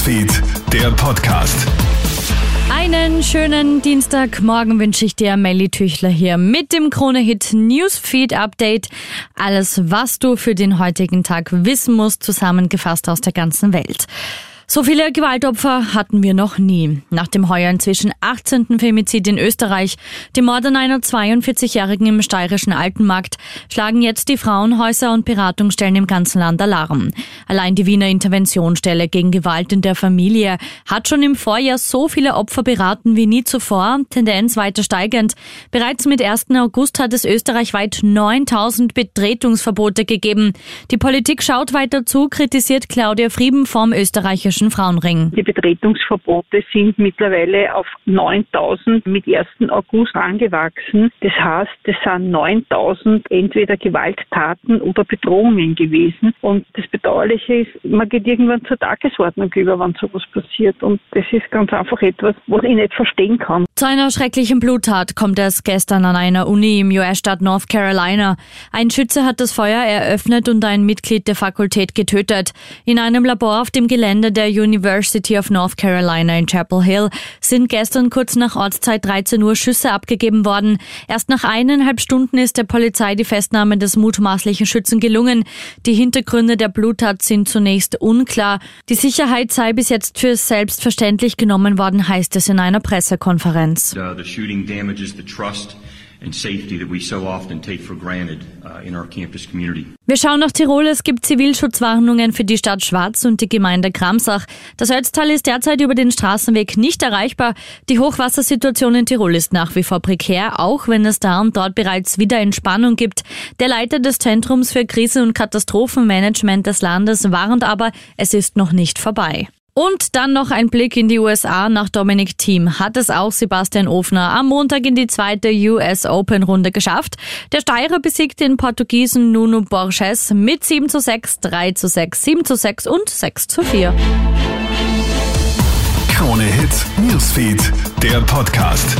Newsfeed, der Podcast. Einen schönen Dienstagmorgen wünsche ich dir, Melly Tüchler hier mit dem Krone-Hit Newsfeed Update. Alles, was du für den heutigen Tag wissen musst, zusammengefasst aus der ganzen Welt. So viele Gewaltopfer hatten wir noch nie. Nach dem heuer inzwischen 18. Femizid in Österreich, dem Mord an einer 42-Jährigen im steirischen Altenmarkt, schlagen jetzt die Frauenhäuser und Beratungsstellen im ganzen Land Alarm. Allein die Wiener Interventionsstelle gegen Gewalt in der Familie hat schon im Vorjahr so viele Opfer beraten wie nie zuvor, Tendenz weiter steigend. Bereits mit 1. August hat es österreichweit 9000 Betretungsverbote gegeben. Die Politik schaut weiter zu, kritisiert Claudia Frieben vom österreichischen Deutschen Frauenring. Die Betretungsverbote sind mittlerweile auf 9000 mit 1. August angewachsen. Das heißt, es sind 9000 entweder Gewalttaten oder Bedrohungen gewesen. Und das Bedauerliche ist, man geht irgendwann zur Tagesordnung über, wenn sowas passiert. Und das ist ganz einfach etwas, was ich nicht verstehen kann. Zu einer schrecklichen Bluttat kommt es gestern an einer Uni im US-Staat North Carolina. Ein Schütze hat das Feuer eröffnet und ein Mitglied der Fakultät getötet. In einem Labor auf dem Gelände der University of North Carolina in Chapel Hill sind gestern kurz nach Ortszeit 13 Uhr Schüsse abgegeben worden. Erst nach eineinhalb Stunden ist der Polizei die Festnahme des mutmaßlichen Schützen gelungen. Die Hintergründe der Bluttat sind zunächst unklar. Die Sicherheit sei bis jetzt für selbstverständlich genommen worden, heißt es in einer Pressekonferenz. Uh, Wir schauen nach Tirol. Es gibt Zivilschutzwarnungen für die Stadt Schwarz und die Gemeinde Kramsach. Das Ötztal ist derzeit über den Straßenweg nicht erreichbar. Die Hochwassersituation in Tirol ist nach wie vor prekär, auch wenn es da und dort bereits wieder Entspannung gibt. Der Leiter des Zentrums für Krise- und Katastrophenmanagement des Landes warnt aber, es ist noch nicht vorbei. Und dann noch ein Blick in die USA. Nach Dominic Thiem hat es auch Sebastian Ofner am Montag in die zweite US Open Runde geschafft. Der Steirer besiegt den Portugiesen Nuno Borges mit 7 zu 6, 3 zu 6, 7 zu 6 und 6 zu 4. Krone Hits, Newsfeed, der Podcast.